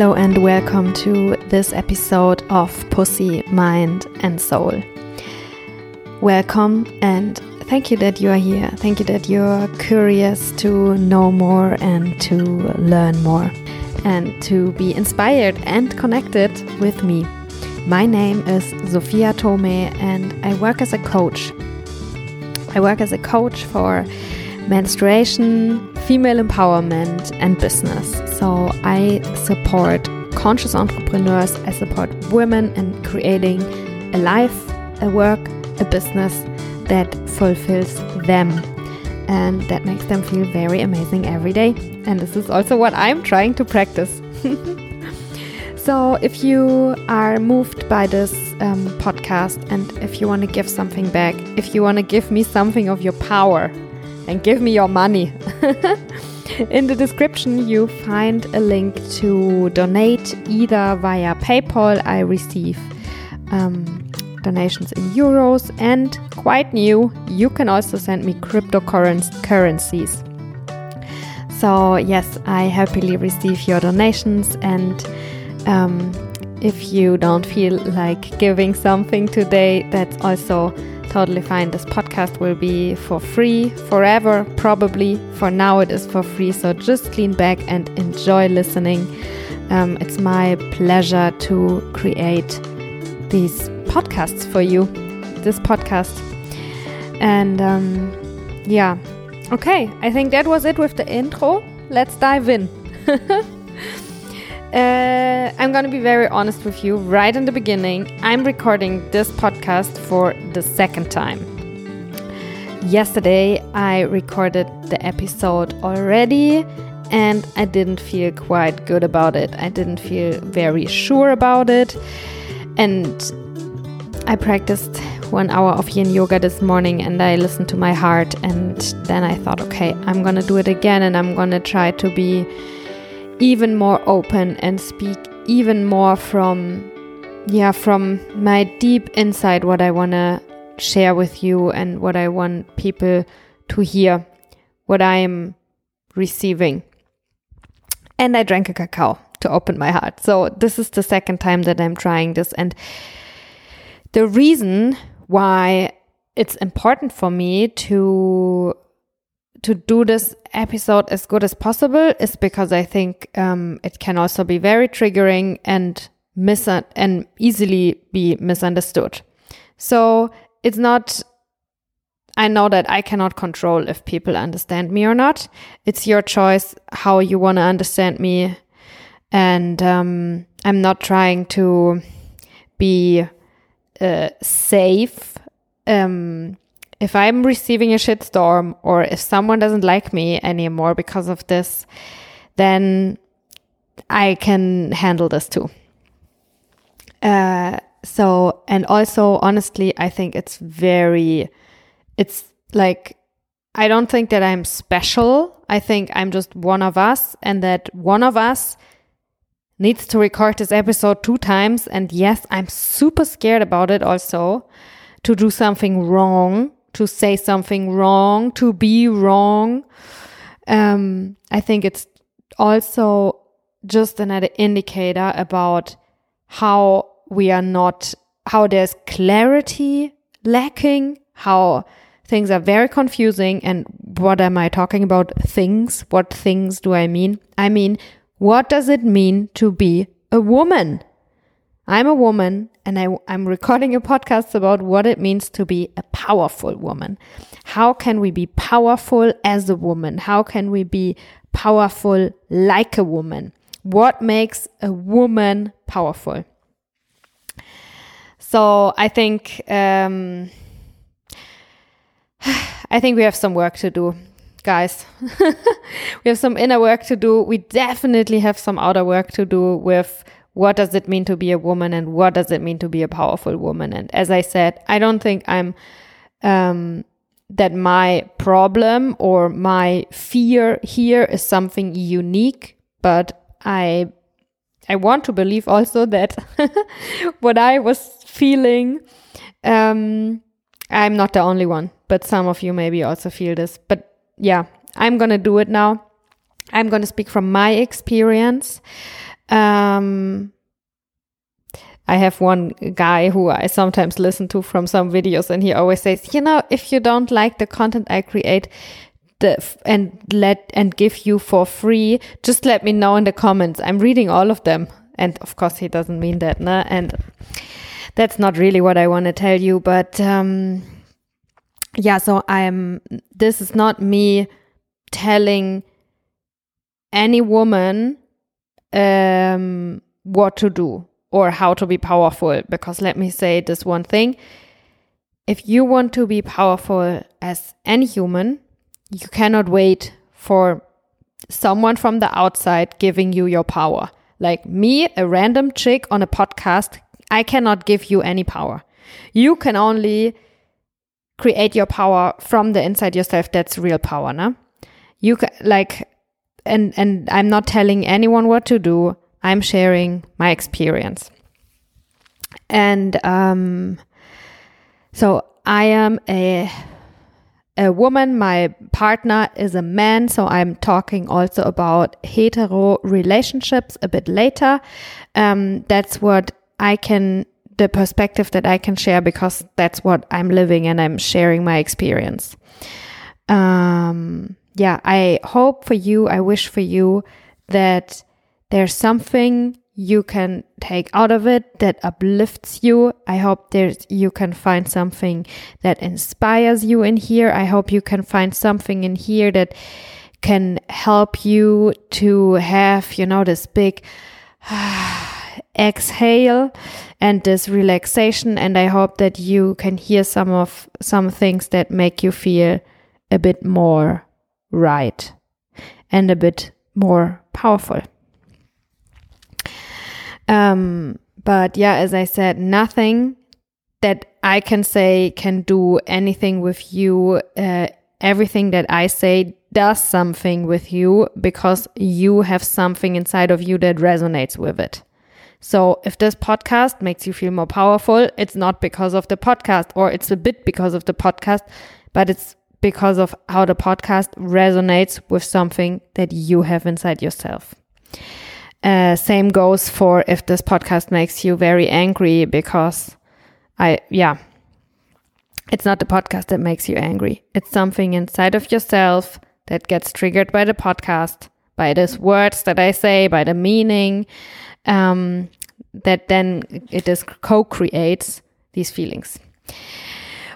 Hello and welcome to this episode of Pussy, Mind and Soul. Welcome and thank you that you are here. Thank you that you're curious to know more and to learn more and to be inspired and connected with me. My name is Sophia Tome and I work as a coach. I work as a coach for menstruation, female empowerment, and business. So I support conscious entrepreneurs, I support women in creating a life, a work, a business that fulfills them and that makes them feel very amazing every day. And this is also what I'm trying to practice. so, if you are moved by this um, podcast and if you want to give something back, if you want to give me something of your power and give me your money, in the description you find a link to donate either via PayPal. I receive um, donations in euros and quite new, you can also send me cryptocurrencies. So, yes, I happily receive your donations. And um, if you don't feel like giving something today, that's also totally fine. This podcast will be for free forever, probably. For now, it is for free. So, just lean back and enjoy listening. Um, it's my pleasure to create these podcasts for you, this podcast. And um, yeah, okay, I think that was it with the intro. Let's dive in. uh, I'm gonna be very honest with you right in the beginning. I'm recording this podcast for the second time. Yesterday, I recorded the episode already and I didn't feel quite good about it. I didn't feel very sure about it. And I practiced one hour of yin yoga this morning and I listened to my heart. And then I thought, okay, I'm gonna do it again and I'm gonna try to be even more open and speak even more from, yeah, from my deep inside what I wanna share with you and what I want people to hear, what I am receiving. And I drank a cacao to open my heart. So this is the second time that I'm trying this and the reason why it's important for me to to do this episode as good as possible is because I think um, it can also be very triggering and mis and easily be misunderstood. So it's not. I know that I cannot control if people understand me or not. It's your choice how you want to understand me, and um, I'm not trying to be uh, safe um, if I'm receiving a shitstorm or if someone doesn't like me anymore because of this, then I can handle this too. Uh, so, and also, honestly, I think it's very, it's like, I don't think that I'm special. I think I'm just one of us, and that one of us needs to record this episode two times. And yes, I'm super scared about it also to do something wrong, to say something wrong, to be wrong. Um, I think it's also just another indicator about how we are not, how there's clarity lacking, how things are very confusing. And what am I talking about? Things. What things do I mean? I mean, what does it mean to be a woman? I'm a woman and I, am recording a podcast about what it means to be a powerful woman. How can we be powerful as a woman? How can we be powerful like a woman? What makes a woman powerful? So I think um, I think we have some work to do guys. we have some inner work to do. We definitely have some outer work to do with what does it mean to be a woman and what does it mean to be a powerful woman. And as I said, I don't think I'm um, that my problem or my fear here is something unique, but I I want to believe also that what I was feeling, um, I'm not the only one, but some of you maybe also feel this. But yeah, I'm to do it now. I'm to speak from my experience. Um, I have one guy who I sometimes listen to from some videos, and he always says, you know, if you don't like the content I create, the and let and give you for free, just let me know in the comments. I'm reading all of them, and of course he doesn't mean that, nah? and that's not really what I want to tell you, but um, yeah. So I'm. This is not me telling any woman um, what to do or how to be powerful. Because let me say this one thing if you want to be powerful as any human, you cannot wait for someone from the outside giving you your power. Like me, a random chick on a podcast, I cannot give you any power. You can only create your power from the inside yourself. That's real power, no? You can, like, and, and I'm not telling anyone what to do. I'm sharing my experience. And um, so I am a a woman, my partner is a man, so I'm talking also about hetero relationships a bit later. Um, that's what I can, the perspective that I can share because that's what I'm living and I'm sharing my experience. Um, yeah, I hope for you, I wish for you that there's something you can take out of it that uplifts you. I hope there's you can find something that inspires you in here. I hope you can find something in here that can help you to have, you know, this big exhale and this relaxation and I hope that you can hear some of some things that make you feel a bit more right and a bit more powerful. Um, but yeah, as I said, nothing that I can say can do anything with you. Uh, everything that I say does something with you because you have something inside of you that resonates with it. So if this podcast makes you feel more powerful, it's not because of the podcast or it's a bit because of the podcast, but it's because of how the podcast resonates with something that you have inside yourself. Uh, same goes for if this podcast makes you very angry because I, yeah, it's not the podcast that makes you angry. It's something inside of yourself that gets triggered by the podcast, by these words that I say, by the meaning, um, that then it is co-creates these feelings.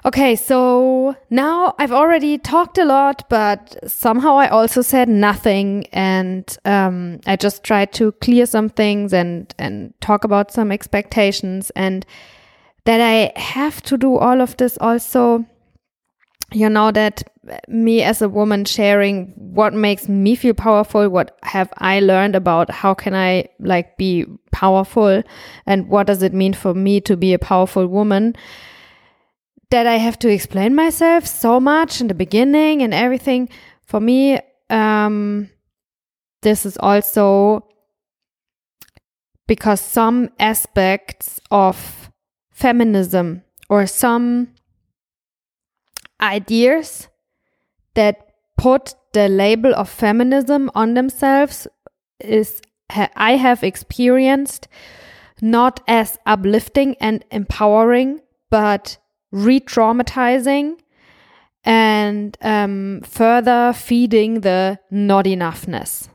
Okay, so now I've already talked a lot, but somehow I also said nothing, and um, I just tried to clear some things and and talk about some expectations, and that I have to do all of this also. You know that me as a woman sharing what makes me feel powerful, what have I learned about how can I like be powerful, and what does it mean for me to be a powerful woman that I have to explain myself so much in the beginning and everything. For me, um, this is also because some aspects of feminism or some ideas that put the label of feminism on themselves is I have experienced not as uplifting and empowering, but re traumatizing and um, further feeding the not enoughness.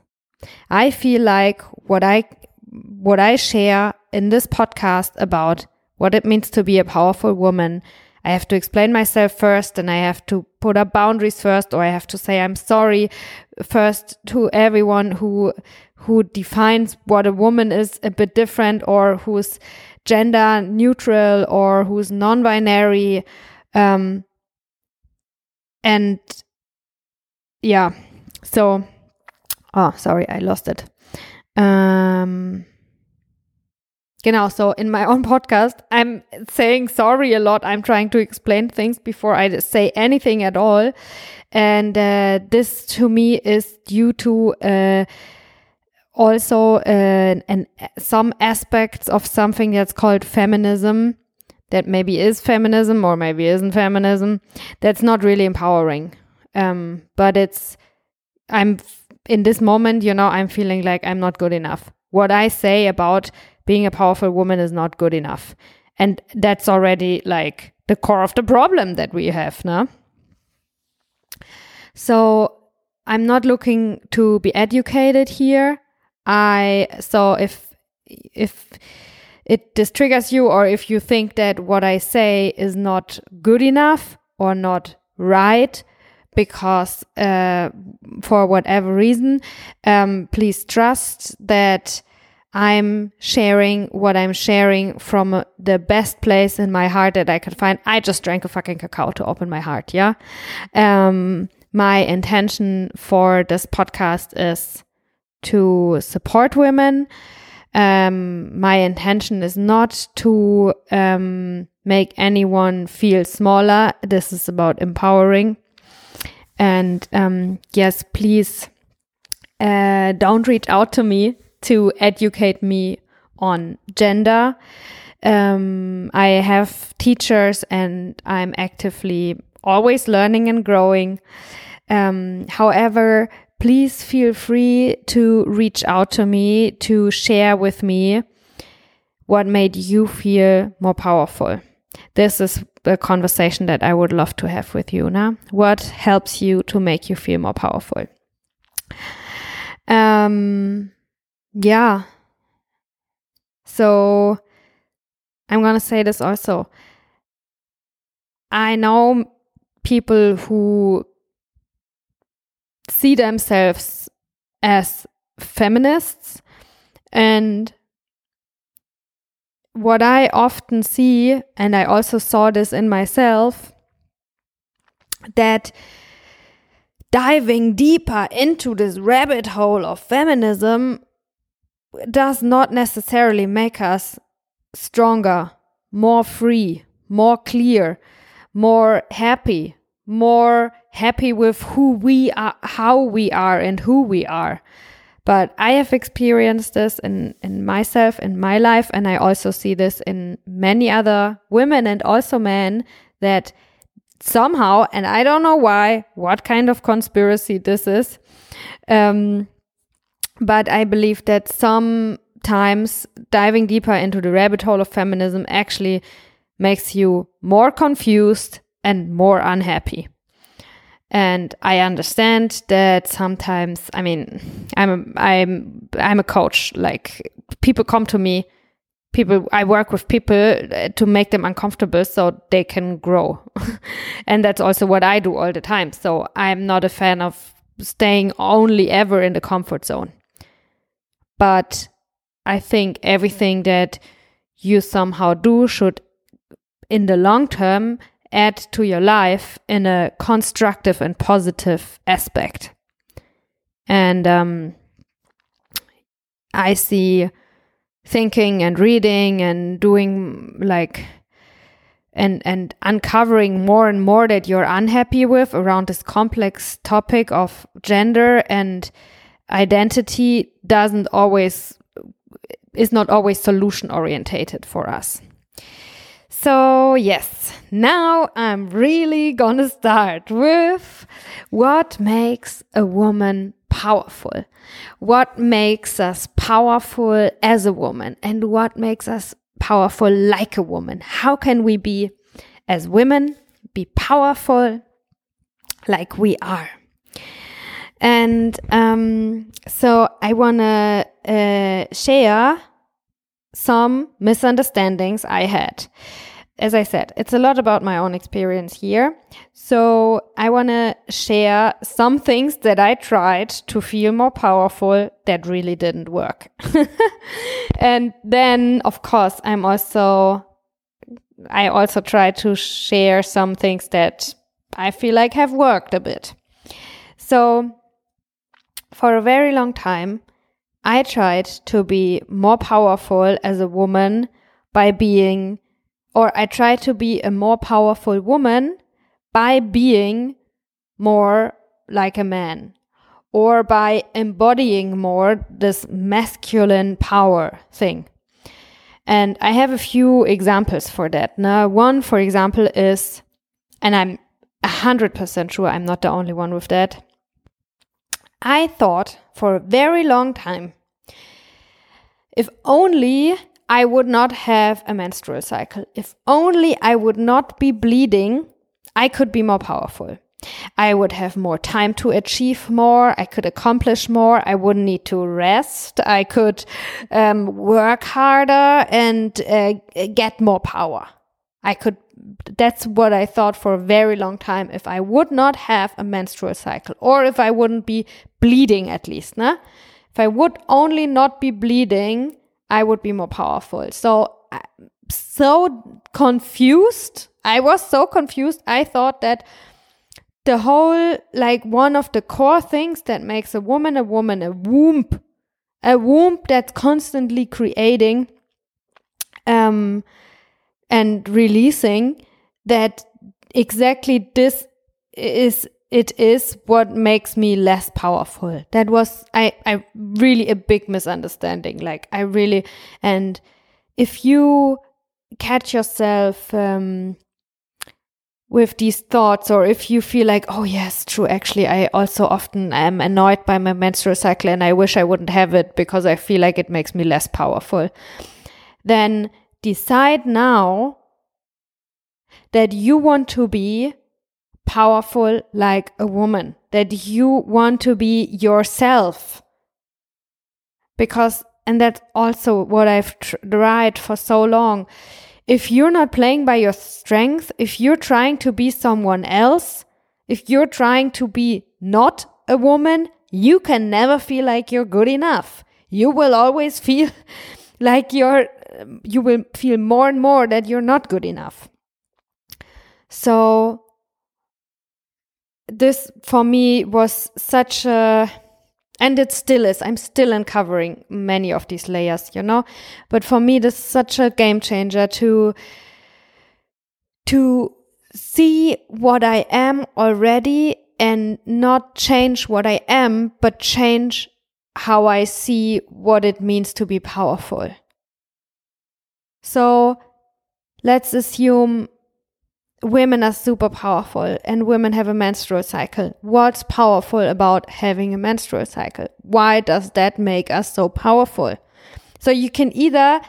I feel like what I what I share in this podcast about what it means to be a powerful woman, I have to explain myself first and I have to put up boundaries first or I have to say I'm sorry first to everyone who who defines what a woman is a bit different or who's gender neutral or who's non-binary um and yeah so oh sorry i lost it um Genau, so in my own podcast, I'm saying sorry a lot. I'm trying to explain things before I say anything at all. And uh, this to me is due to uh, also uh, an, some aspects of something that's called feminism that maybe is feminism or maybe isn't feminism that's not really empowering um, but it's i'm in this moment you know i'm feeling like i'm not good enough what I say about being a powerful woman is not good enough. And that's already like the core of the problem that we have now. So I'm not looking to be educated here. I so if if it this triggers you or if you think that what I say is not good enough or not right because uh, for whatever reason, um, please trust that I'm sharing what I'm sharing from the best place in my heart that I could find. I just drank a fucking cacao to open my heart. Yeah. Um, my intention for this podcast is to support women. Um, my intention is not to um, make anyone feel smaller. This is about empowering. And um, yes, please uh, don't reach out to me to educate me on gender. Um, I have teachers and I'm actively always learning and growing. Um, however, please feel free to reach out to me to share with me what made you feel more powerful. This is a conversation that I would love to have with you now. What helps you to make you feel more powerful? Um, yeah. So I'm going to say this also. I know people who see themselves as feminists. And what I often see, and I also saw this in myself, that diving deeper into this rabbit hole of feminism does not necessarily make us stronger, more free, more clear, more happy, more happy with who we are, how we are, and who we are. But I have experienced this in, in myself, in my life, and I also see this in many other women and also men that somehow, and I don't know why, what kind of conspiracy this is, um, but I believe that sometimes diving deeper into the rabbit hole of feminism actually makes you more confused and more unhappy. And I understand that sometimes, I mean, I'm a, I'm I'm a coach. Like people come to me, people I work with people uh, to make them uncomfortable so they can grow, and that's also what I do all the time. So I'm not a fan of staying only ever in the comfort zone. But I think everything that you somehow do should, in the long term, add to your life in a constructive and positive aspect. And um, I see thinking and reading and doing like and and uncovering more and more that you're unhappy with around this complex topic of gender and identity doesn't always is not always solution orientated for us. So, yes, now I'm really gonna start with what makes a woman powerful. What makes us powerful as a woman and what makes us powerful like a woman? How can we be, as women, be powerful like we are? And um, so I want to uh, share some misunderstandings I had. As I said, it's a lot about my own experience here. So I want to share some things that I tried to feel more powerful that really didn't work. and then, of course, I'm also, I also try to share some things that I feel like have worked a bit. So for a very long time, I tried to be more powerful as a woman by being, or I try to be a more powerful woman by being more like a man or by embodying more this masculine power thing. And I have a few examples for that. Now, one, for example, is, and I'm 100% sure I'm not the only one with that. I thought for a very long time if only I would not have a menstrual cycle, if only I would not be bleeding, I could be more powerful. I would have more time to achieve more. I could accomplish more. I wouldn't need to rest. I could um, work harder and uh, get more power. I could, that's what I thought for a very long time. If I would not have a menstrual cycle or if I wouldn't be bleeding at least, nah? if I would only not be bleeding, I would be more powerful. So, so confused. I was so confused. I thought that the whole, like, one of the core things that makes a woman a woman, a womb, a womb that's constantly creating, um, and releasing that exactly this is it is what makes me less powerful. That was i i really a big misunderstanding like i really and if you catch yourself um with these thoughts or if you feel like oh yes true actually i also often am annoyed by my menstrual cycle and i wish i wouldn't have it because i feel like it makes me less powerful then decide now that you want to be powerful like a woman, that you want to be yourself. Because, and that's also what I've tried for so long. If you're not playing by your strength, if you're trying to be someone else, if you're trying to be not a woman, you can never feel like you're good enough. You will always feel like you're you will feel more and more that you're not good enough. So, this for me was such a, and it still is. I'm still uncovering many of these layers, you know. But for me, this is such a game changer to to see what I am already and not change what I am, but change how I see what it means to be powerful. So let's assume women are super powerful and women have a menstrual cycle. What's powerful about having a menstrual cycle? Why does that make us so powerful? So you can either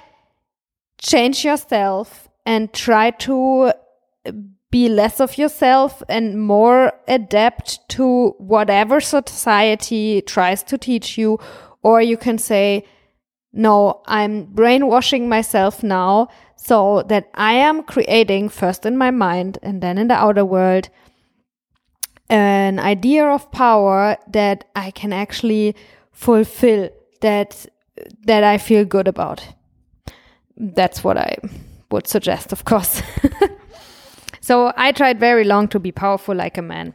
change yourself and try to be less of yourself and more adapt to whatever society tries to teach you, or you can say, no, I'm brainwashing myself now so that I am creating first in my mind and then in the outer world an idea of power that I can actually fulfill that that I feel good about. That's what I would suggest, of course. so I tried very long to be powerful like a man.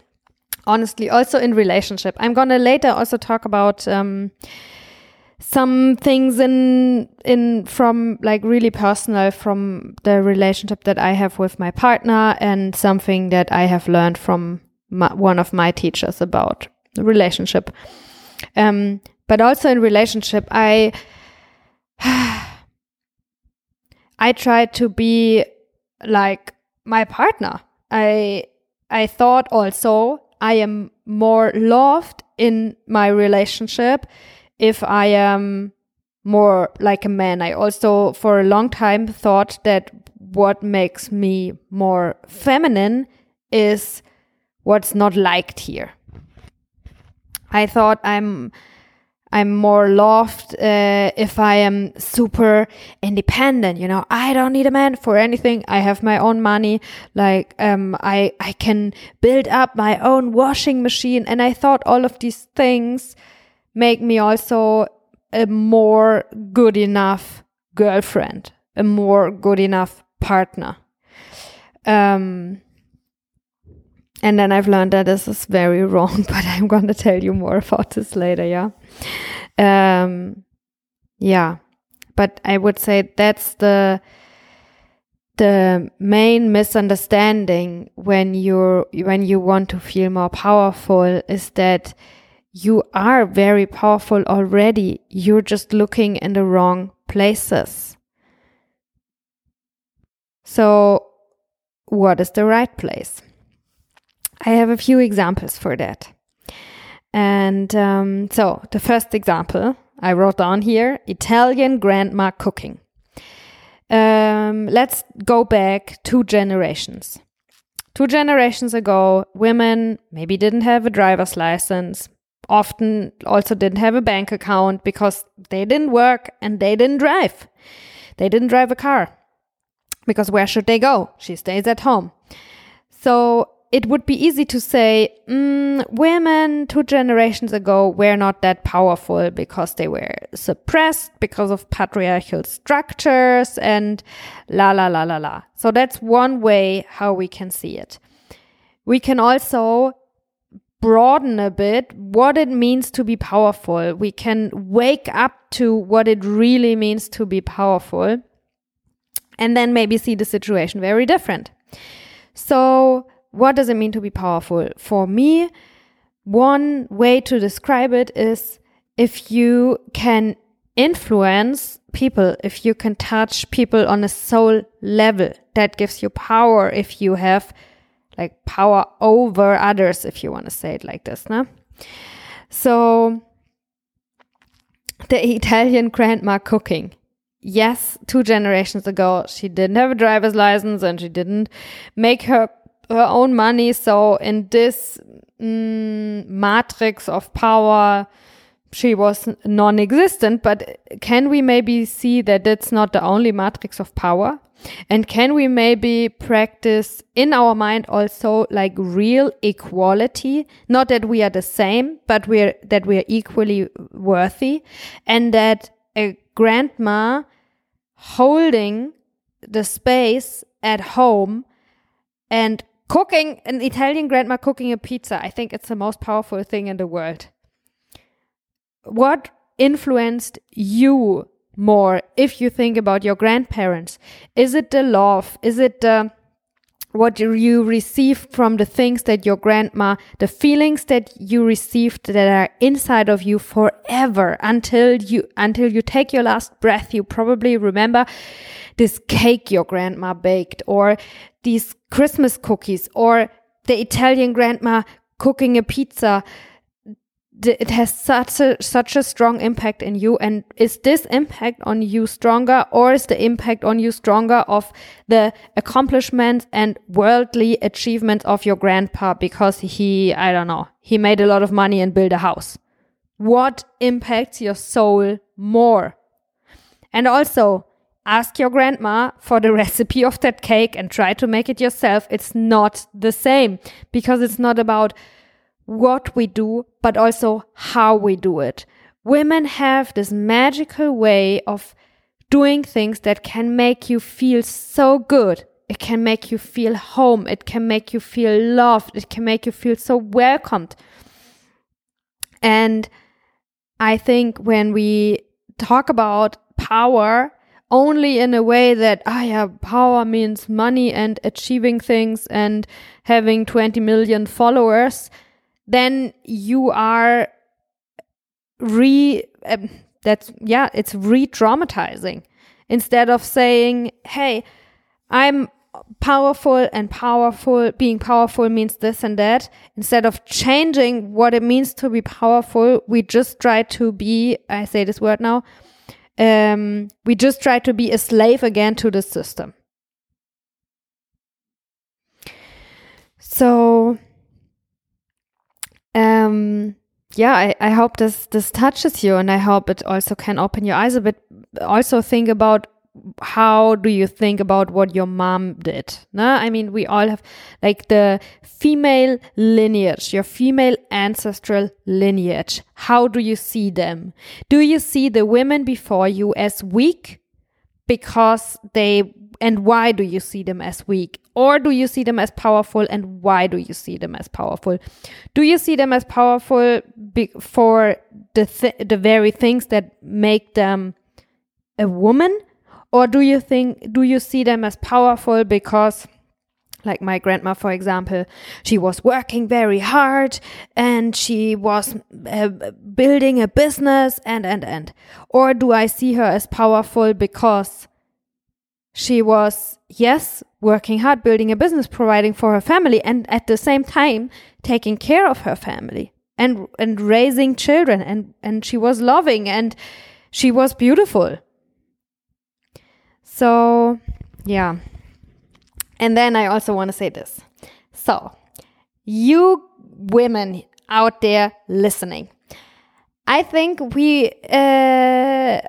Honestly, also in relationship. I'm gonna later also talk about um, some things in in from like really personal from the relationship that I have with my partner and something that I have learned from my, one of my teachers about relationship. Um, but also in relationship, I I try to be like my partner. I I thought also I am more loved in my relationship if I am more like a man. I also, for a long time, thought that what makes me more feminine is what's not liked here. I thought I'm I'm more loved uh, if I am super independent. You know, I don't need a man for anything. I have my own money. Like, um, I I can build up my own washing machine. And I thought all of these things make me also a more good enough girlfriend, a more good enough partner. Um, and then I've learned that this is very wrong, but I'm going to tell you more about this later. Yeah. Um, yeah. But I would say that's the, the main misunderstanding when you're, when you want to feel more powerful is that you are very powerful already. You're just looking in the wrong places. So, what is the right place? I have a few examples for that. And um, so, the first example I wrote down here Italian grandma cooking. Um, let's go back two generations. Two generations ago, women maybe didn't have a driver's license, often also didn't have a bank account because they didn't work and they didn't drive. They didn't drive a car because where should they go? She stays at home. So it would be easy to say mm, women two generations ago were not that powerful because they were suppressed because of patriarchal structures and la la la la la. So that's one way how we can see it. We can also broaden a bit what it means to be powerful. We can wake up to what it really means to be powerful and then maybe see the situation very different. So what does it mean to be powerful? For me, one way to describe it is if you can influence people, if you can touch people on a soul level, that gives you power if you have like power over others, if you want to say it like this. No? So, the Italian grandma cooking. Yes, two generations ago, she didn't have a driver's license and she didn't make her her own money. So in this mm, matrix of power, she was non-existent. But can we maybe see that that's not the only matrix of power? And can we maybe practice in our mind also like real equality? Not that we are the same, but we're that we are equally worthy, and that a grandma holding the space at home and cooking an Italian grandma cooking a pizza. I think it's the most powerful thing in the world. What influenced you more if you think about your grandparents? Is it the love? Is it the what you received from the things that your grandma, the feelings that you received that are inside of you forever until you until you take your last breath. You probably remember this cake your grandma baked or these Christmas cookies or the Italian grandma cooking a pizza it has such a such a strong impact in you. And is this impact on you stronger or is the impact on you stronger of the accomplishments and worldly achievements of your grandpa? Because he i don't know he made a lot of money and built a house. What impacts your soul more? And also ask your grandma for the recipe of that cake and try to make it yourself. It's not the same because it's not about what we do, but also how we do it. Women have this magical way of doing things that can make you feel so good. It can make you feel home. It can make you feel loved. It can make you feel so welcomed. And I think when we talk about power only in a way that, ah, yeah, power means money and achieving things and having 20 million followers, then you are re um, that's yeah it's re-traumatizing. Instead of saying hey i'm powerful and powerful being powerful means this and that. Instead of changing what it means to be powerful we just try to be i say this word now um, we just try to be a slave again to the system. So um, yeah, I, I hope this this touches you, and I hope it also can open your eyes a bit. Also, think about how do you think about what your mom did? No, I mean we all have like the female lineage, your female ancestral lineage. How do you see them? Do you see the women before you as weak because they and why do you see them as weak or do you see them as powerful and why do you see them as powerful? Do you see them as powerful for the th the very things that make them a woman? Or do you think do you see them as powerful because like my grandma for example she was working very hard and she was uh, building a business and and and. Or do i see her as powerful because she was, yes, working hard, building a business, providing for her family, and at the same time taking care of her family. and and raising children and and she was loving and she was beautiful so yeah and then i also want to say this so you women out there listening i think we uh,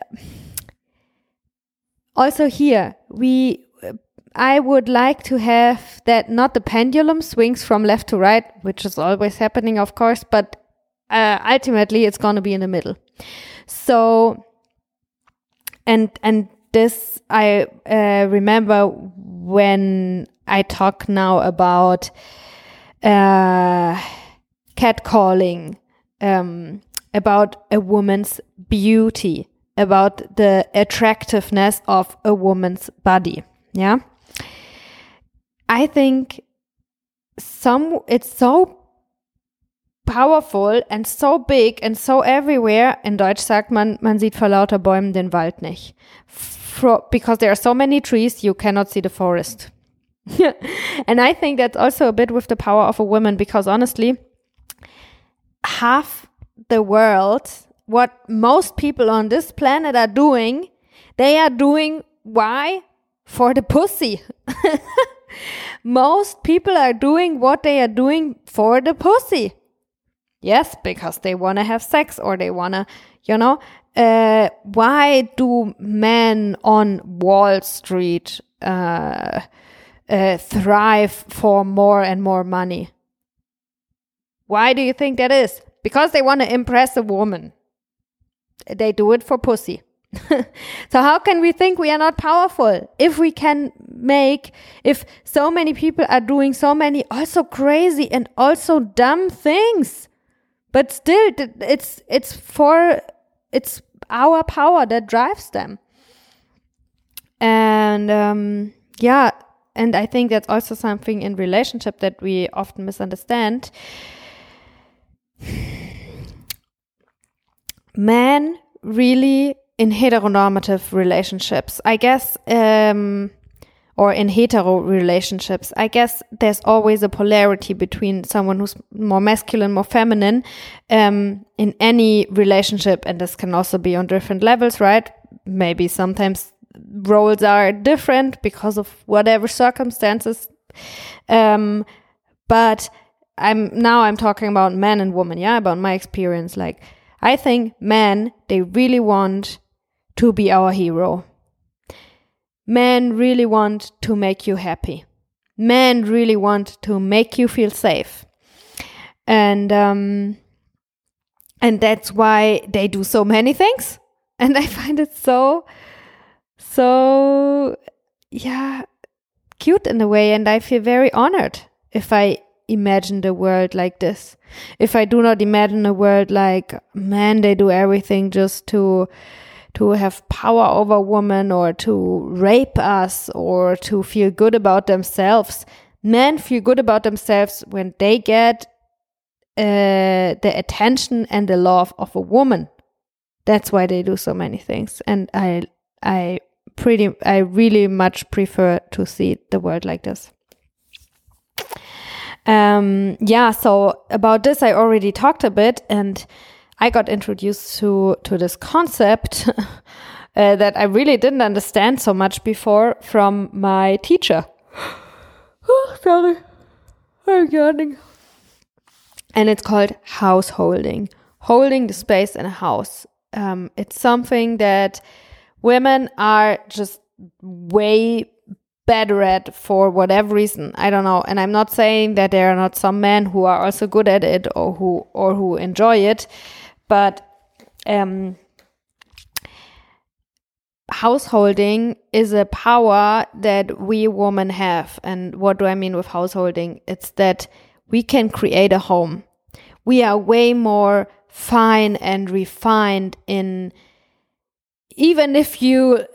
also here we I would like to have that not the pendulum swings from left to right, which is always happening, of course, but uh, ultimately it's going to be in the middle. So, and and this I uh, remember when I talk now about uh, catcalling, um, about a woman's beauty, about the attractiveness of a woman's body. Yeah. I think some it's so powerful and so big and so everywhere. In Deutsch sagt man, man sieht vor lauter Bäumen den Wald nicht. For, because there are so many trees, you cannot see the forest. and I think that's also a bit with the power of a woman because honestly, half the world, what most people on this planet are doing, they are doing why? For the pussy. Most people are doing what they are doing for the pussy. Yes, because they want to have sex or they want to, you know. Uh, why do men on Wall Street uh, uh, thrive for more and more money? Why do you think that is? Because they want to impress a woman. They do it for pussy. so how can we think we are not powerful? If we can make if so many people are doing so many also crazy and also dumb things. But still it's it's for it's our power that drives them. And um, yeah and i think that's also something in relationship that we often misunderstand men really in heteronormative relationships, I guess, um, or in hetero relationships, I guess there's always a polarity between someone who's more masculine, more feminine, um, in any relationship. And this can also be on different levels, right? Maybe sometimes roles are different because of whatever circumstances. Um, but I'm now I'm talking about men and women, yeah, about my experience. Like, I think men, they really want to be our hero. Men really want to make you happy. Men really want to make you feel safe. And um, and that's why they do so many things. And I find it so so yeah, cute in a way and I feel very honored if I imagine the world like this. If I do not imagine a world like man they do everything just to to have power over women or to rape us or to feel good about themselves. Men feel good about themselves when they get uh, the attention and the love of a woman. That's why they do so many things. And I, I pretty, I really much prefer to see the world like this. Um, yeah. So about this, I already talked a bit and I got introduced to to this concept uh, that I really didn't understand so much before from my teacher. oh, sorry, I'm yawning. And it's called householding, holding the space in a house. Um, it's something that women are just way better at for whatever reason. I don't know. And I'm not saying that there are not some men who are also good at it or who or who enjoy it. But um, householding is a power that we women have. And what do I mean with householding? It's that we can create a home. We are way more fine and refined in even if you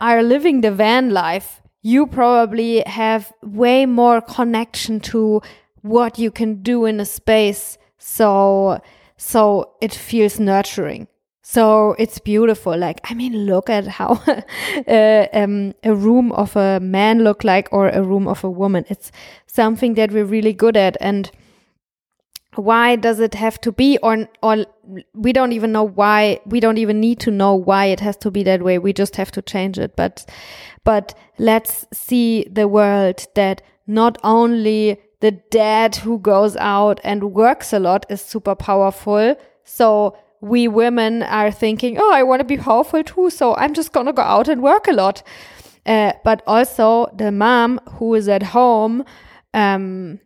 are living the van life, you probably have way more connection to what you can do in a space. So so it feels nurturing. So it's beautiful. Like, I mean, look at how uh, um, a room of a man look like or a room of a woman. It's something that we're really good at. And why does it have to be or or we don't even know why we don't even need to know why it has to be that way. We just have to change it. But but let's see the world that not only the dad who goes out and works a lot is super powerful. So we women are thinking oh i want to be powerful too so i'm just going to go out and work a lot. Uh, but also the mom who is at home um,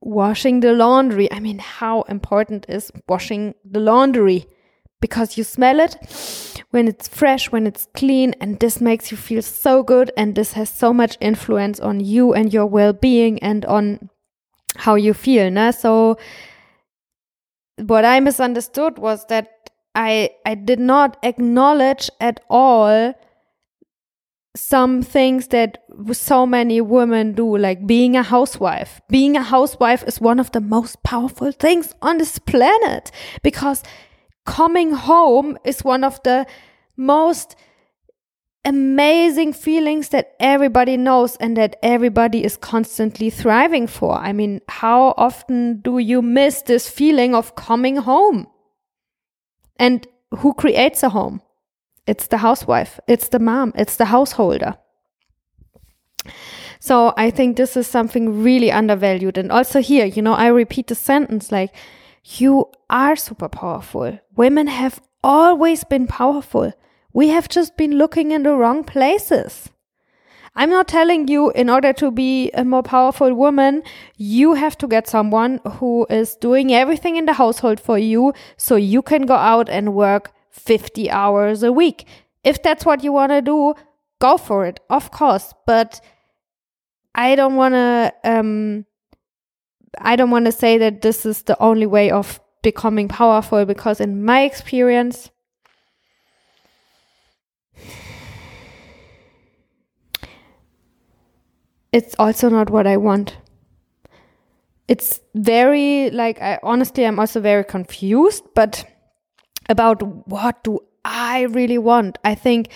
washing the laundry. I mean, how important is washing the laundry? Because you smell it when it's fresh, when it's clean, and this makes you feel so good. And this has so much influence on you and your well being and on how you feel. Nah? So, what I misunderstood was that I, I did not acknowledge at all some things that so many women do, like being a housewife. Being a housewife is one of the most powerful things on this planet because coming home is one of the most amazing feelings that everybody knows and that everybody is constantly thriving for. I mean, how often do you miss this feeling of coming home? And who creates a home? It's the housewife, it's the mom, it's the householder. So I think this is something really undervalued. And also here, you know, I repeat the sentence like, you are super powerful. Women have always been powerful. We have just been looking in the wrong places. I'm not telling you in order to be a more powerful woman, you have to get someone who is doing everything in the household for you so you can go out and work 50 hours a week. If that's what you want to do, go for it, of course. But I don't want to, um, I don't want to say that this is the only way of becoming powerful because, in my experience, it's also not what I want. It's very, like, I honestly, I'm also very confused, but about what do I really want. I think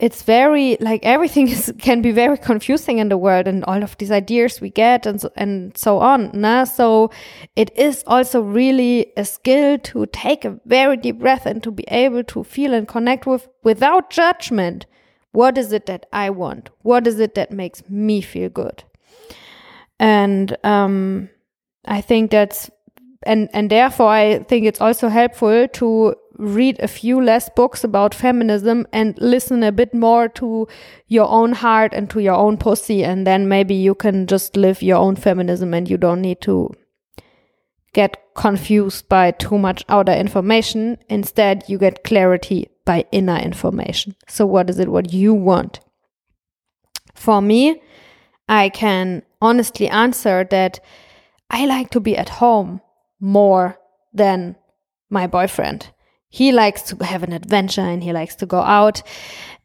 it's very like everything is, can be very confusing in the world and all of these ideas we get and so, and so on. Nah? So it is also really a skill to take a very deep breath and to be able to feel and connect with without judgment. What is it that I want? What is it that makes me feel good? And um, I think that's and and therefore I think it's also helpful to read a few less books about feminism and listen a bit more to your own heart and to your own pussy. And then maybe you can just live your own feminism and you don't need to get confused by too much outer information. Instead you get clarity by inner information. So what is it what you want? For me i can honestly answer that i like to be at home more than my boyfriend. He likes to have an adventure and he likes to go out.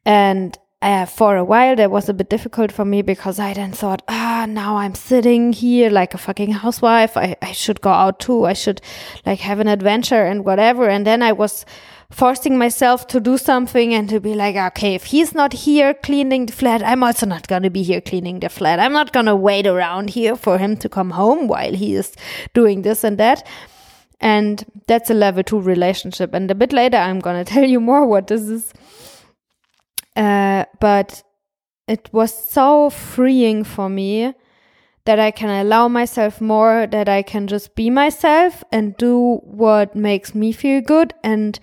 And uh, for a while, that was a bit difficult for me because I then thought, ah, now I'm sitting here like a fucking housewife. I, I should go out too. I should like have an adventure and whatever. And then I was forcing myself to do something and to be like, okay, if he's not here cleaning the flat, I'm also not going to be here cleaning the flat. I'm not going to wait around here for him to come home while he is doing this and that. And that's a level two relationship. And a bit later, I'm going to tell you more what this is. Uh, but it was so freeing for me that I can allow myself more, that I can just be myself and do what makes me feel good and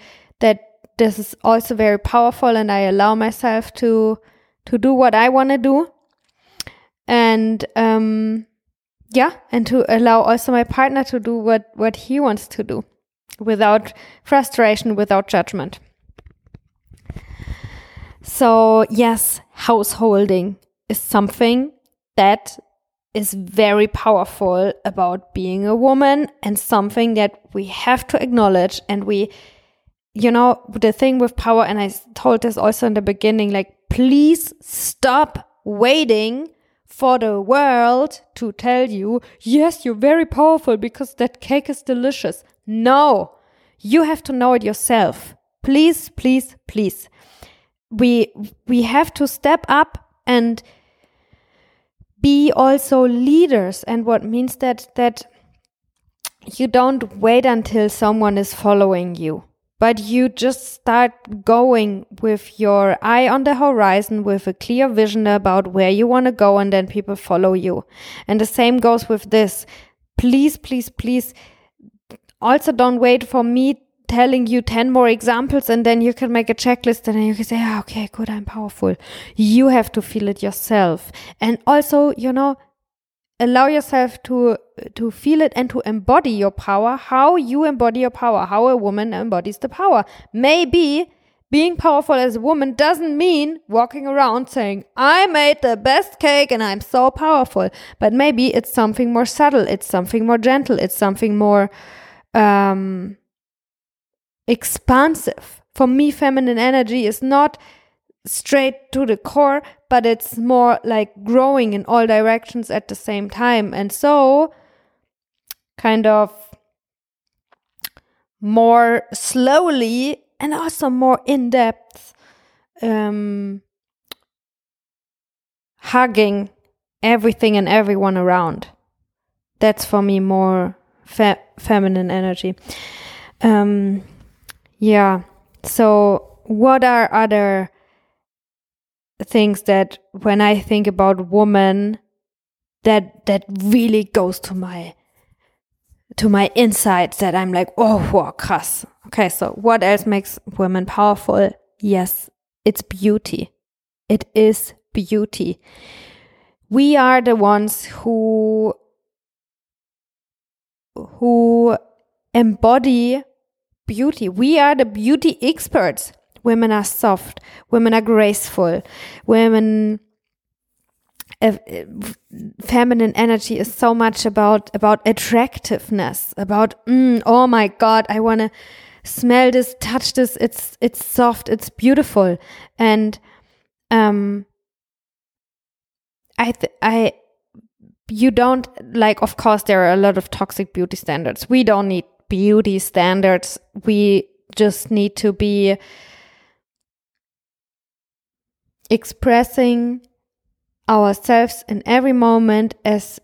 this is also very powerful and I allow myself to to do what I want to do. And um yeah and to allow also my partner to do what what he wants to do without frustration without judgment. So yes householding is something that is very powerful about being a woman and something that we have to acknowledge and we you know, the thing with power, and I told this also in the beginning, like, please stop waiting for the world to tell you, yes, you're very powerful because that cake is delicious. No, you have to know it yourself. Please, please, please. We, we have to step up and be also leaders. And what means that, that you don't wait until someone is following you, but you just start going with your eye on the horizon with a clear vision about where you want to go, and then people follow you. And the same goes with this. Please, please, please. Also, don't wait for me telling you 10 more examples and then you can make a checklist and then you can say, oh, okay, good, I'm powerful. You have to feel it yourself. And also, you know, allow yourself to to feel it and to embody your power how you embody your power how a woman embodies the power. Maybe being powerful as a woman doesn't mean walking around saying i made the best cake and i'm so powerful. But maybe it's something more subtle it's something more gentle it's something more um expansive. For me feminine energy is not straight to the core, but it's more like growing in all directions at the same time. And so, kind of more slowly and also more in depth, um, hugging everything and everyone around. That's for me more fe feminine energy. Um, yeah. So, what are other things that when I think about woman, that that really goes to my to my insides that I'm like, oh, wow, krass. Okay, so what else makes women powerful? Yes, it's beauty. It is beauty. We are the ones who who embody beauty. We are the beauty experts. Women are soft. Women are graceful. Women. Uh, feminine energy is so much about about attractiveness. About mm, oh my god, I want to smell this, touch this. It's it's soft. It's beautiful. And um, I I you don't like. Of course, there are a lot of toxic beauty standards. We don't need beauty standards. We just need to be expressing ourselves in every moment as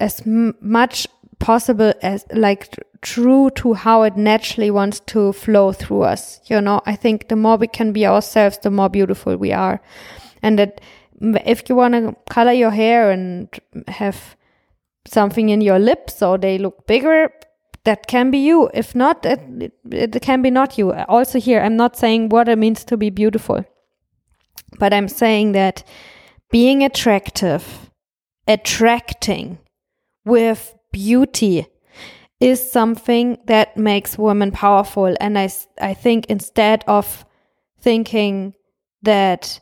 as much possible as like true to how it naturally wants to flow through us you know? I think the more we can be ourselves the more beautiful we are. And that if you want to color your hair and have something in your lips so they look bigger that can be you. If not it, it can be not you. Also here i'm not saying what it means to be beautiful but I'm saying that being attractive, attracting with beauty is something that makes women powerful. And I, I think instead of thinking that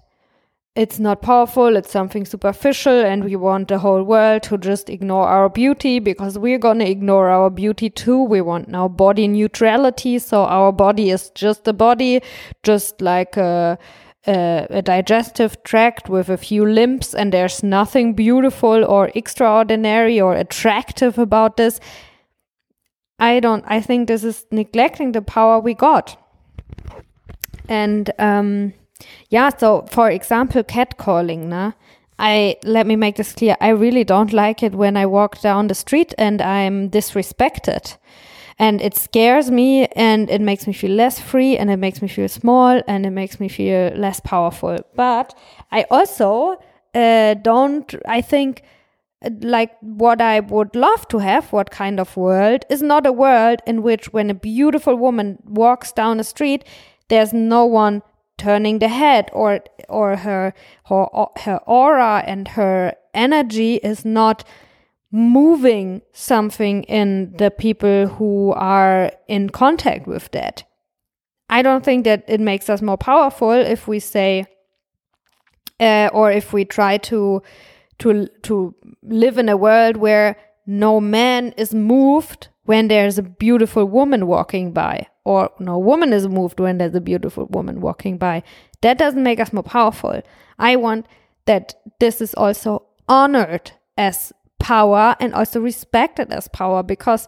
it's not powerful, it's something superficial, and we want the whole world to just ignore our beauty because we're gonna ignore our beauty too. We want now body neutrality, so our body is just a body, just like a a, a, digestive tract with a few limbs, and there's nothing beautiful or extraordinary or attractive about this. I don't, I think this is neglecting the power we got. And um, yeah, so for example, catcalling, nah? I let me make this clear. I really don't like it when I walk down the street and I'm disrespected and it scares me and it makes me feel less free and it makes me feel small and it makes me feel less powerful. But i also uh, don't i think like what i would love to have what kind of world is not a world in which when a beautiful woman walks down a street there's no one turning the head or or her her her aura and her energy is not moving something in the people who are in contact with that. I don't think that it makes us more powerful if we say, uh, or if we try to to to live in a world where no man is moved when there's a beautiful woman walking by, or no woman is moved when there's a beautiful woman walking by. That doesn't make us more powerful. I want that this is also honored as power and also respected as power because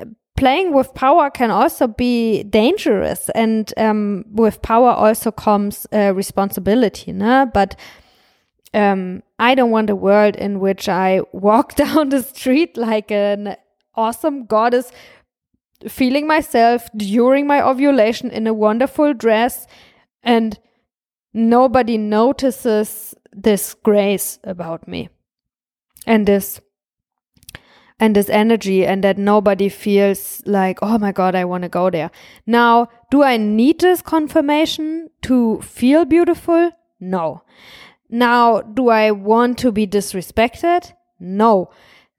uh, playing with power can also be dangerous and um, with power also comes uh, responsibility no? but um, i don't want a world in which i walk down the street like an awesome goddess feeling myself during my ovulation in a wonderful dress and nobody notices this grace about me and this and this energy and that nobody feels like oh my god i want to go there. Now do i need this confirmation to feel beautiful? No. Now do i want to be disrespected? No.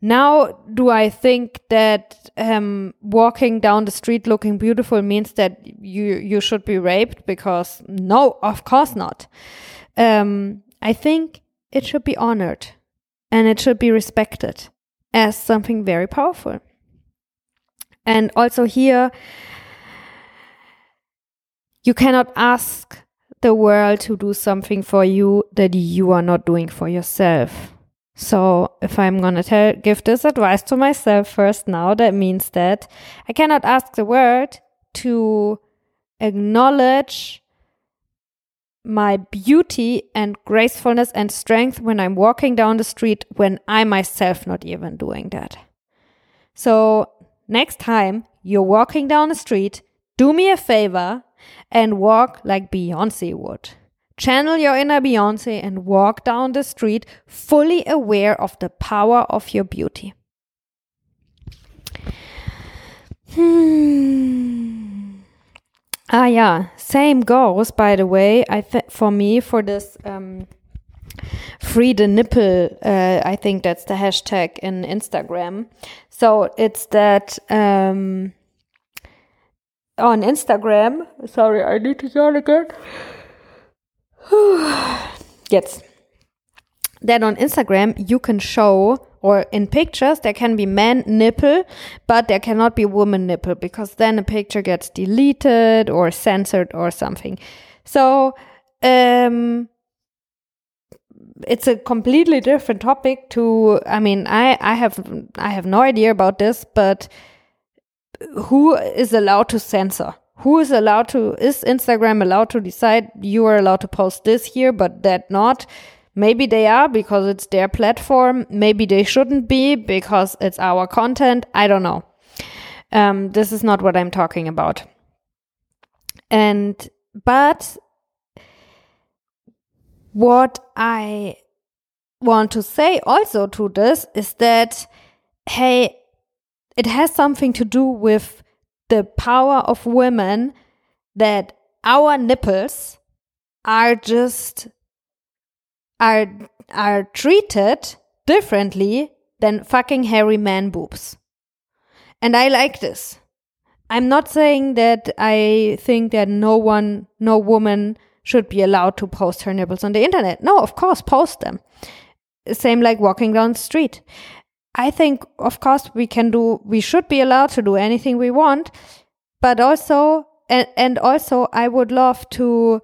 Now, do I think that um, walking down the street looking beautiful means that you you should be raped? Because no, of course not. Um, I think it should be honored and it should be respected as something very powerful. And also here, you cannot ask the world to do something for you that you are not doing for yourself. So if I'm gonna tell, give this advice to myself first now, that means that I cannot ask the world to acknowledge my beauty and gracefulness and strength when I'm walking down the street when I myself not even doing that. So next time you're walking down the street, do me a favor and walk like Beyonce would. Channel your inner Beyonce and walk down the street fully aware of the power of your beauty. Hmm. Ah, yeah. Same goes, by the way. I th- for me for this um, free the nipple. Uh, I think that's the hashtag in Instagram. So it's that um, on Instagram. Sorry, I need to yawn again. yes. Then on Instagram, you can show, or in pictures, there can be man nipple, but there cannot be woman nipple because then a picture gets deleted or censored or something. So, um, it's a completely different topic to i mean i i have i have no idea about this but who is allowed to censor who is allowed to is instagram allowed to decide you are allowed to post this here but that not maybe they are because it's their platform. Maybe they shouldn't be because it's our content. I don't know. Um, this is not what i'm talking about. And but what i want to say also to this is that hey it has something to do with the power of women that our nipples are just are are treated differently than fucking hairy man boobs. And I like this. I'm not saying that I think that no one, no woman should be allowed to post her nipples on the internet. No, of course, post them. Same like walking down the street. I think, of course, we can do, we should be allowed to do anything we want, but also, and, and also, I would love to,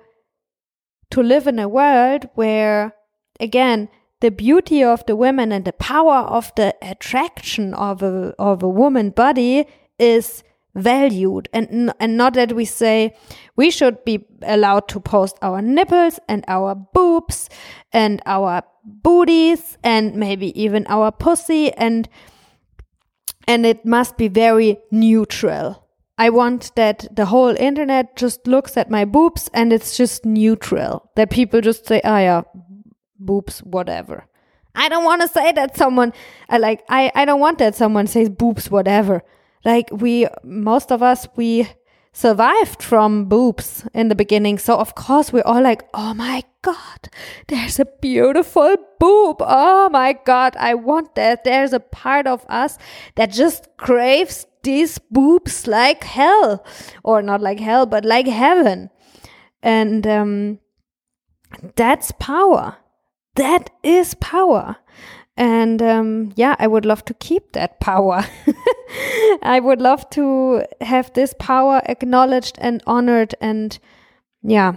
to live in a world where, again, the beauty of the women and the power of the attraction of a, of a woman body is valued and and not that we say we should be allowed to post our nipples and our boobs and our booties and maybe even our pussy and and it must be very neutral. I want that the whole internet just looks at my boobs and it's just neutral. That people just say, "Ah, oh, yeah, boobs, whatever." I don't want to say that someone I like I I don't want that someone says boobs whatever. Like we most of us we survived from boobs in the beginning. So of course we're all like, oh my God, there's a beautiful boob. Oh my God, I want that. There's a part of us that just craves these boobs like hell or not like hell, but like heaven. And, um, that's power. That is power. And um, yeah, I would love to keep that power. I would love to have this power acknowledged and honored. And yeah,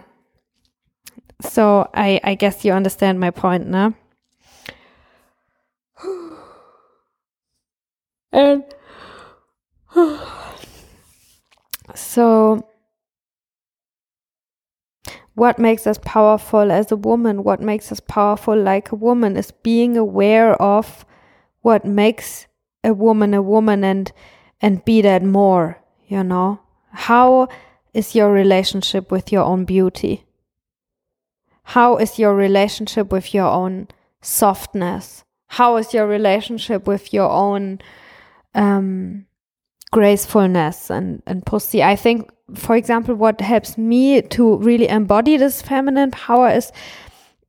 so I, I guess you understand my point now. and so what makes us powerful as a woman, what makes us powerful like a woman is being aware of what makes a woman a woman and and be that more, you know? How is your relationship with your own beauty? How is your relationship with your own softness? How is your relationship with your own um, gracefulness and, and pussy? I think, for example, what helps me to really embody this feminine power is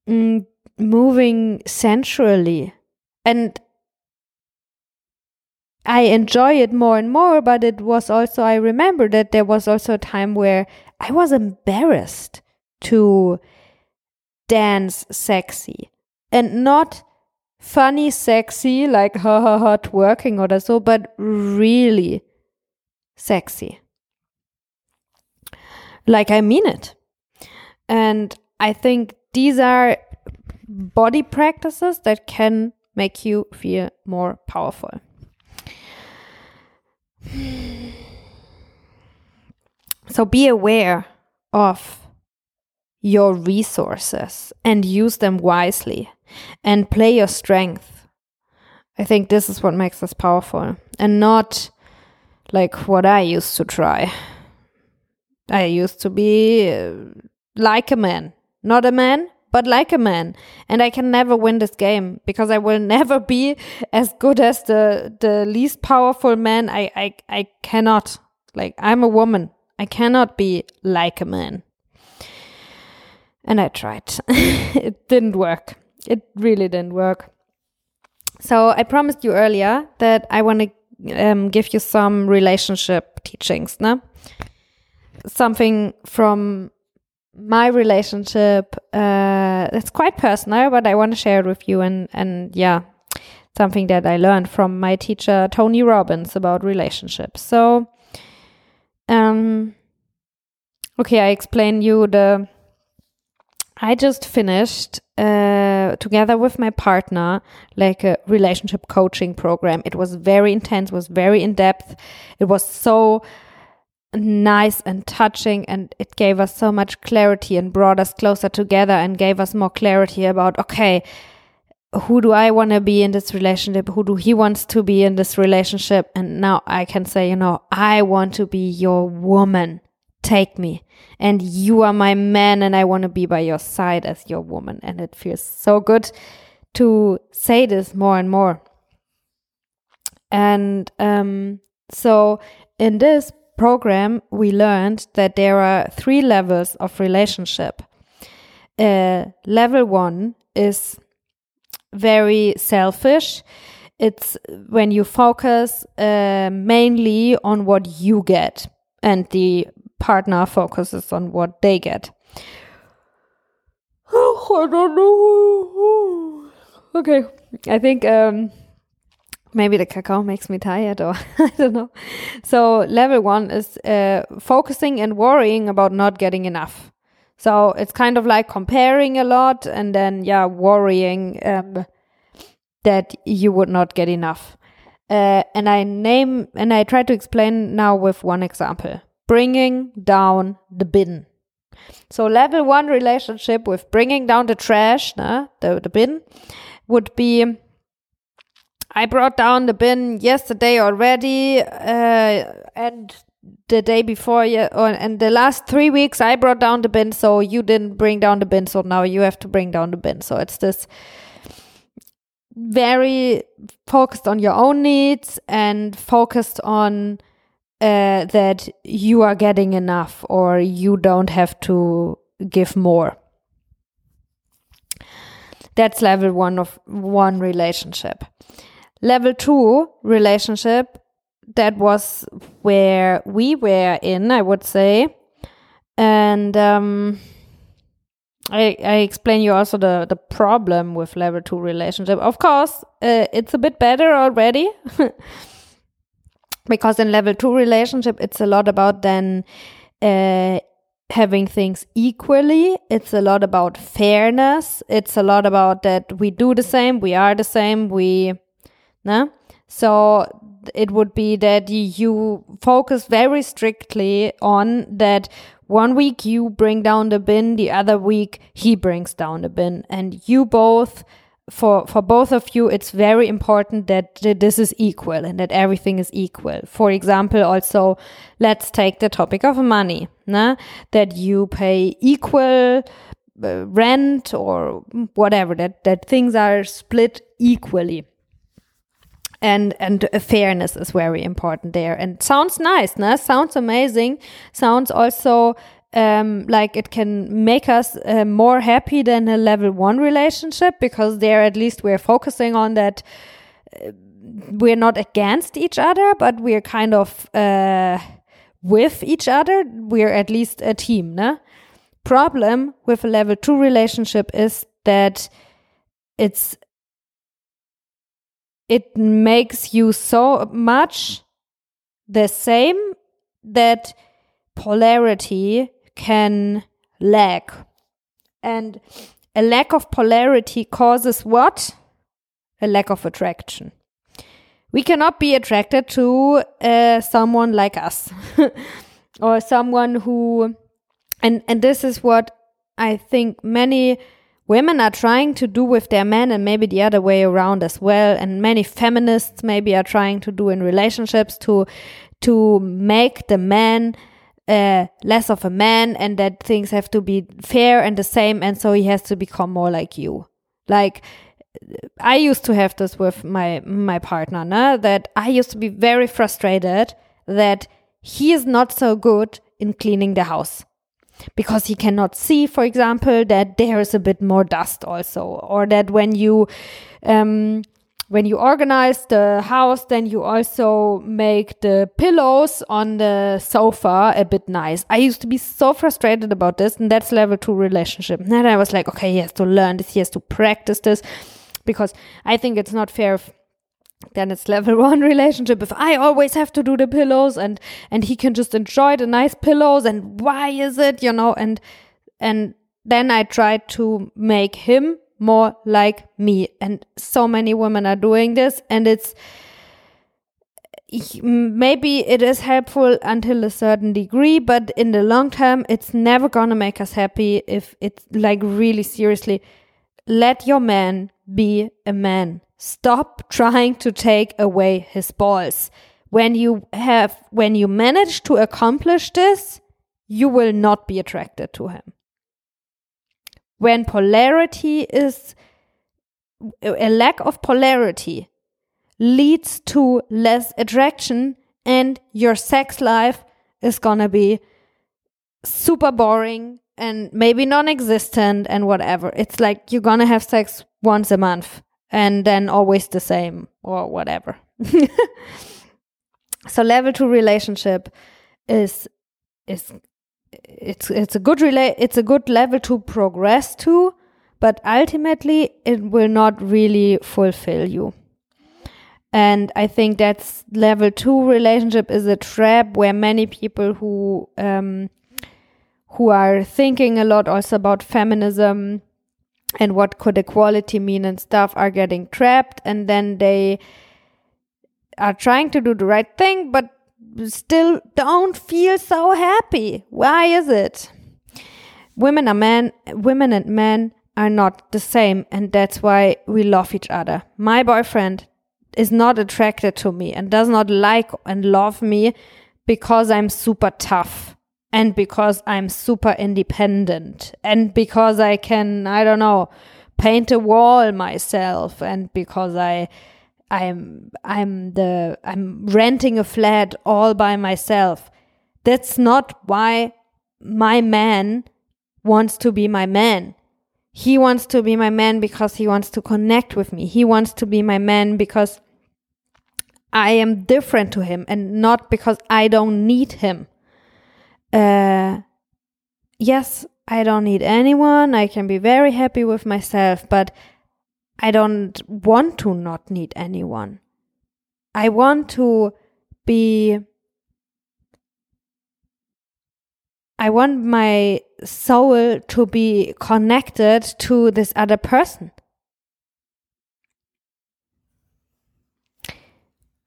mm, moving sensually. And I enjoy it more and more, but it was also, I remember that there was also a time where I was embarrassed to dance sexy and not funny sexy, like ha ha ha twerking or so, but really sexy. Like I mean it. And I think these are body practices that can make you feel more powerful. So be aware of your resources and use them wisely and play your strength. I think this is what makes us powerful and not like what I used to try. I used to be uh, like a man, not a man, but like a man. And I can never win this game because I will never be as good as the the least powerful man. I I, I cannot. Like I'm a woman. I cannot be like a man. And I tried. it didn't work. It really didn't work. So I promised you earlier that I want to um, give you some relationship teachings, no? Something from my relationship uh, quite personal but i want to share it with you and and yeah something that i learned from my teacher tony robbins about relationships. So um okay i explain you the i just finished uh, together with my partner like a relationship coaching program. It was very intense was very in depth it was so nice and touching and it gave us so much clarity and brought us closer together and gave us more clarity about okay who do I want to be in this relationship? Who do he wants to be in this relationship? And now I can say, you know, I want to be your woman. Take me. And you are my man, and I want to be by your side as your woman. And it feels so good to say this more and more. And um, so in this program, we learned that there are three levels of relationship. Uh, level one is very selfish. It's when you focus uh, mainly on what you get, and the partner focuses on what they get. I don't know. Okay, I think um, maybe the cacao makes me tired or i don't know. So level one is uh, focusing and worrying about not getting enough. So it's kind of like comparing a lot and then yeah worrying um, that you would not get enough. Uh, and i name and i try to explain now with one example. Bringing down the bin. So level one relationship with bringing down the trash nah, the, the bin would be I brought down the bin yesterday already, uh, and the day before, yeah, and the last three weeks I brought down the bin, so you didn't bring down the bin, so now you have to bring down the bin. So it's this very focused on your own needs and focused on uh, that you are getting enough or you don't have to give more. That's level one of one relationship. Level two relationship, that was where we were in, I would say. And um, I, I explain you also the, the problem with level two relationship. Of course, uh, it's a bit better already. because in level two relationship, it's a lot about then uh, having things equally. It's a lot about fairness. It's a lot about that we do the same, we are the same, we no? So it would be that you focus very strictly on that one week you bring down the bin, the other week he brings down the bin, and you both for for both of you it's very important that, this is equal and that everything is equal for example also let's take the topic of money nah? that you pay equal uh, rent or whatever that that things are split equally and and fairness is very important there and sounds nice nah? sounds amazing sounds also um, like it can make us uh, more happy than a level one relationship because there at least we're focusing on that uh, we're not against each other but we're kind of uh, with each other we're at least a team ne? problem with a level two relationship is that it's it makes you so much the same that polarity can lack. And a lack of polarity causes what? A lack of attraction. We cannot be attracted to uh, someone like us or someone who, and, and this is what I think many women are trying to do with their men and maybe the other way around as well. And many feminists maybe are trying to do in relationships to to make the man uh, less of a man and that things have to be fair and the same. And so he has to become more like you. Like i used to have this with my my partner no? that i used to be very frustrated that he is not so good in cleaning the house because he cannot see for example that there is a bit more dust also or that when you um when you organize the house, then you also make the pillows on the sofa a bit nice. I used to be so frustrated about this, and that's level two relationship. Then I was like, okay, he has to learn this, he has to practice this, because I think it's not fair if then it's level one relationship if i always have to do the pillows and and he can just enjoy the nice pillows and why is it you know and and then i try to make him more like me. And so many women are doing this, and it's maybe it is helpful until a certain degree, but in the long term, it's never gonna make us happy if it's like really seriously. Let your man be a man. Stop trying to take away his balls. When you have, when you manage to accomplish this, you will not be attracted to him. When polarity is a lack of polarity leads to less attraction and your sex life is gonna be super boring and maybe non-existent and whatever. It's like you're gonna have sex once a month and then always the same or whatever. So level 2 relationship is is it's it's a good rela- it's a good level to progress to but ultimately it will not really fulfill you. And i think that's level 2 relationship is a trap where many people who um, who are thinking a lot also about feminism and what could equality mean and stuff are getting trapped and then they are trying to do the right thing but still don't feel so happy. Why is it? Women are men, women and men are not the same, and that's why we love each other. My boyfriend is not attracted to me and does not like and love me because I'm super tough and because I'm super independent and because I can, I don't know, paint a wall myself and because I I'm I'm the I'm renting a flat all by myself. That's not why my man wants to be my man. He wants to be my man because he wants to connect with me. He wants to be my man because I am different to him and not because I don't need him. Uh, yes, I don't need anyone. I can be very happy with myself, but I don't want to not need anyone. I want to be. I want my soul to be connected to this other person.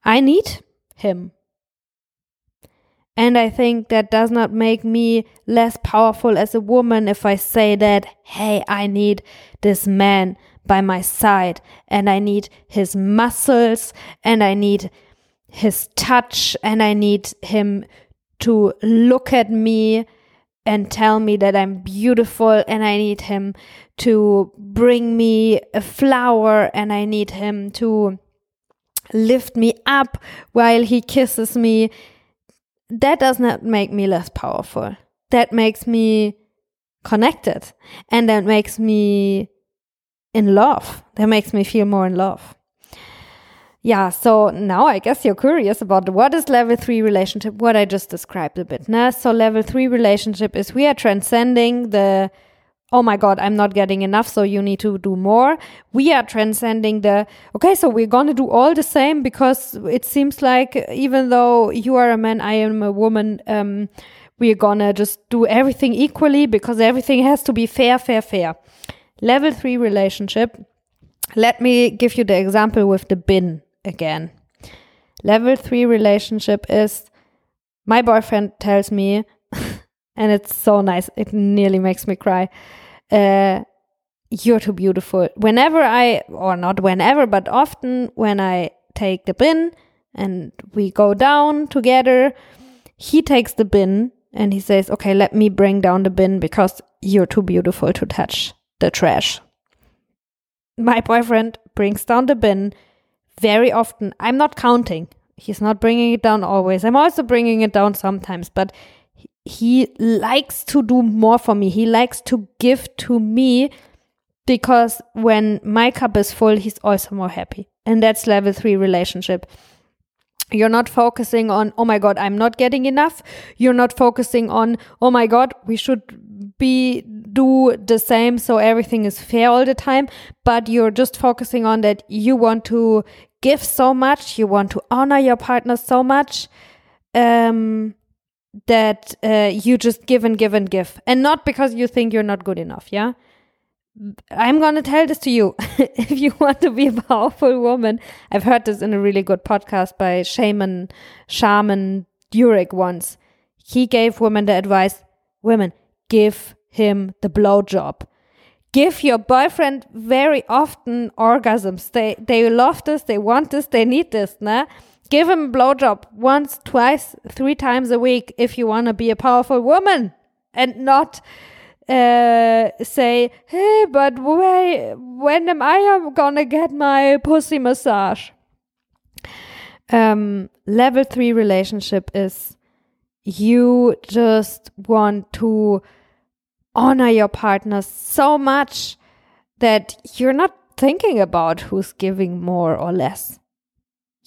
I need him. And I think that does not make me less powerful as a woman if I say that, hey, I need this man by my side and I need his muscles and I need his touch and I need him to look at me and tell me that I'm beautiful and I need him to bring me a flower and I need him to lift me up while he kisses me. That does not make me less powerful. That makes me connected and that makes me in love. That makes me feel more in love. Yeah, so now I guess you're curious about what is level three relationship, what I just described a bit. Nah? So level three relationship is we are transcending the oh my god, I'm not getting enough, so you need to do more. We are transcending the okay, so we're gonna do all the same because it seems like even though you are a man, I am a woman, um, we're gonna just do everything equally because everything has to be fair, fair, fair. Level three relationship. Let me give you the example with the bin again. Level three relationship is my boyfriend tells me, and it's so nice, it nearly makes me cry. Uh, you're too beautiful. Whenever I, or not whenever, but often when I take the bin and we go down together, he takes the bin and he says, Okay, let me bring down the bin because you're too beautiful to touch the trash. My boyfriend brings down the bin very often. I'm not counting. He's not bringing it down always. I'm also bringing it down sometimes, but he likes to do more for me. He likes to give to me because when my cup is full, he's also more happy. And that's level three relationship. You're not focusing on, oh my God, I'm not getting enough. You're not focusing on, oh my God, we should be do the same so everything is fair all the time but you're just focusing on that you want to give so much you want to honor your partner so much um, that uh, you just give and give and give and not because you think you're not good enough yeah i'm going to tell this to you if you want to be a powerful woman i've heard this in a really good podcast by shaman shaman durek once he gave women the advice women give him the blowjob. Give your boyfriend very often orgasms. They they love this, they want this, they need this, nah? Give him a blowjob once, twice, three times a week if you want to be a powerful woman and not uh, say, hey, but wait, when am I gonna get my pussy massage? Um, level three relationship is you just want to honor your partner so much that you're not thinking about who's giving more or less.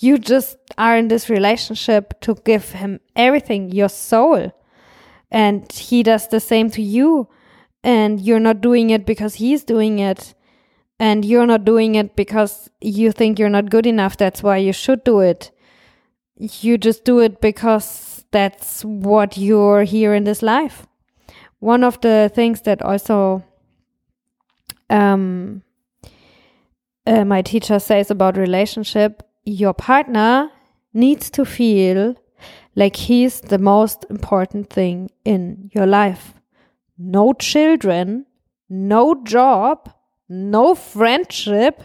You just are in this relationship to give him everything, your soul. And he does the same to you. And you're not doing it because he's doing it. And you're not doing it because you think you're not good enough. That's why you should do it. You just do it because that's what you're here in this life one of the things that also um, uh, my teacher says about relationship your partner needs to feel like he's the most important thing in your life no children no job no friendship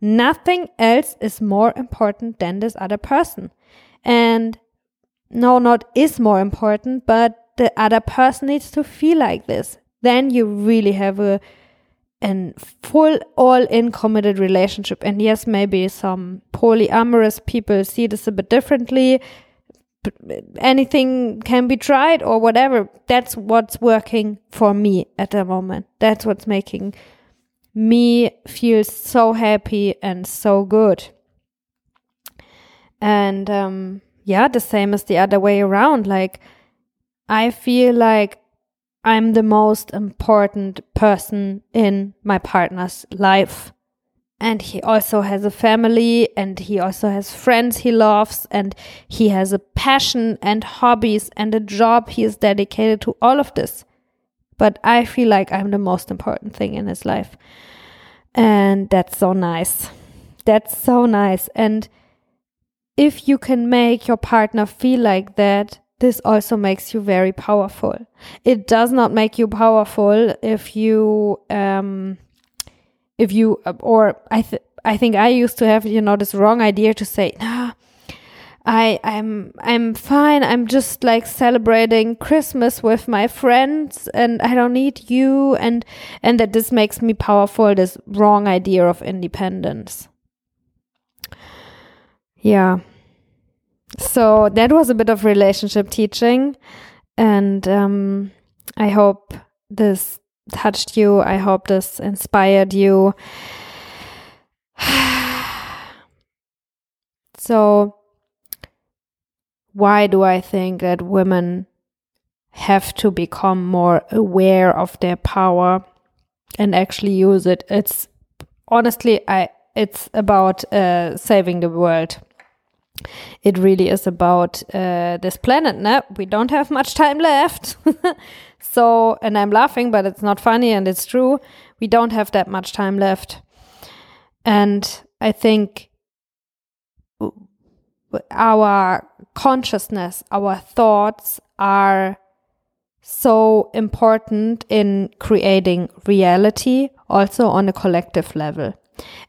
nothing else is more important than this other person and no not is more important but the other person needs to feel like this. Then you really have a an full all in committed relationship. And yes, maybe some polyamorous people see this a bit differently. Anything can be tried or whatever. That's what's working for me at the moment. That's what's making me feel so happy and so good. And um, yeah, the same as the other way around. Like, I feel like I'm the most important person in my partner's life. And he also has a family and he also has friends he loves and he has a passion and hobbies and a job he is dedicated to all of this. But I feel like I'm the most important thing in his life. And that's so nice. That's so nice. And if you can make your partner feel like that, this also makes you very powerful. It does not make you powerful if you um, if you or I th- I think I used to have you know this wrong idea to say nah I I'm I'm fine. I'm just like celebrating Christmas with my friends and I don't need you. And and that this makes me powerful this wrong idea of independence. Yeah so that was a bit of relationship teaching and um I hope this touched you. I hope this inspired you. so, why do I think that women have to become more aware of their power and actually use it? It's honestly, I it's about uh, saving the world. It really is about uh, this planet. No, we don't have much time left. So, and I'm laughing, but it's not funny and it's true. We don't have that much time left. And I think our consciousness, our thoughts are so important in creating reality, also on a collective level.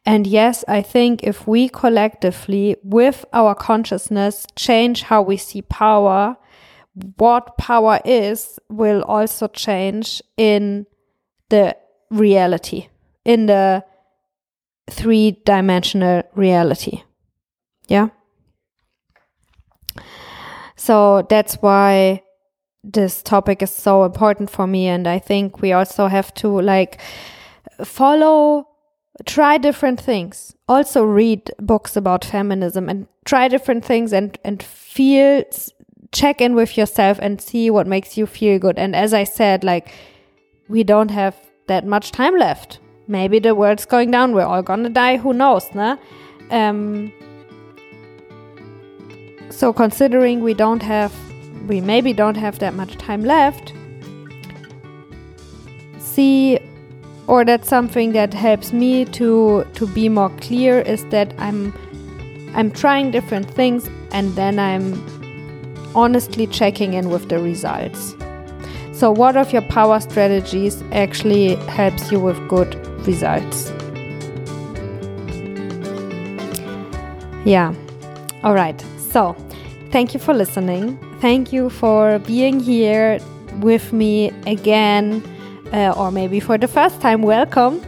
And yes, I think if we collectively, with our consciousness, change how we see power, what power is will also change in the reality, in the three dimensional reality. Yeah. So that's why this topic is so important for me. And I think we also have to like follow, try different things, also read books about feminism and try different things and, and feel check in with yourself and see what makes you feel good. And as I said, like, we don't have that much time left. Maybe the world's going down. We're all gonna die. Who knows, ne? Um, so considering we don't have, we maybe don't have that much time left, see, or that's something that helps me to to be more clear is that I'm I'm trying different things and then I'm honestly checking in with the results. So, what of your power strategies actually helps you with good results? Yeah. All right. So, thank you for listening. Thank you for being here with me again, uh, or maybe for the first time. Welcome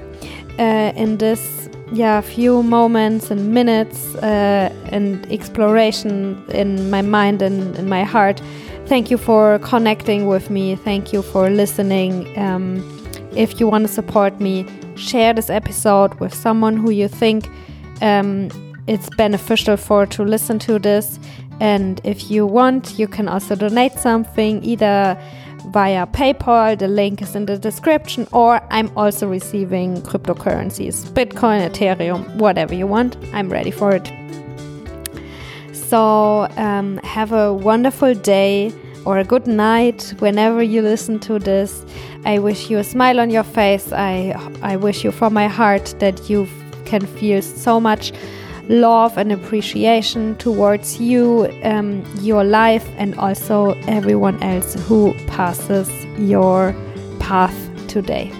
uh, in this yeah, few moments and minutes uh, and exploration in my mind and in my heart. Thank you for connecting with me. Thank you for listening. Um, if you want to support me, share this episode with someone who you think um, it's beneficial for to listen to this. And if you want, you can also donate something either via PayPal. The link is in the description. Or I'm also receiving cryptocurrencies Bitcoin, Ethereum, whatever you want. I'm ready for it. So, um, have a wonderful day or a good night whenever you listen to this. I wish you a smile on your face. I, I wish you from my heart that you can feel so much love and appreciation towards you, um, your life, and also everyone else who passes your path today.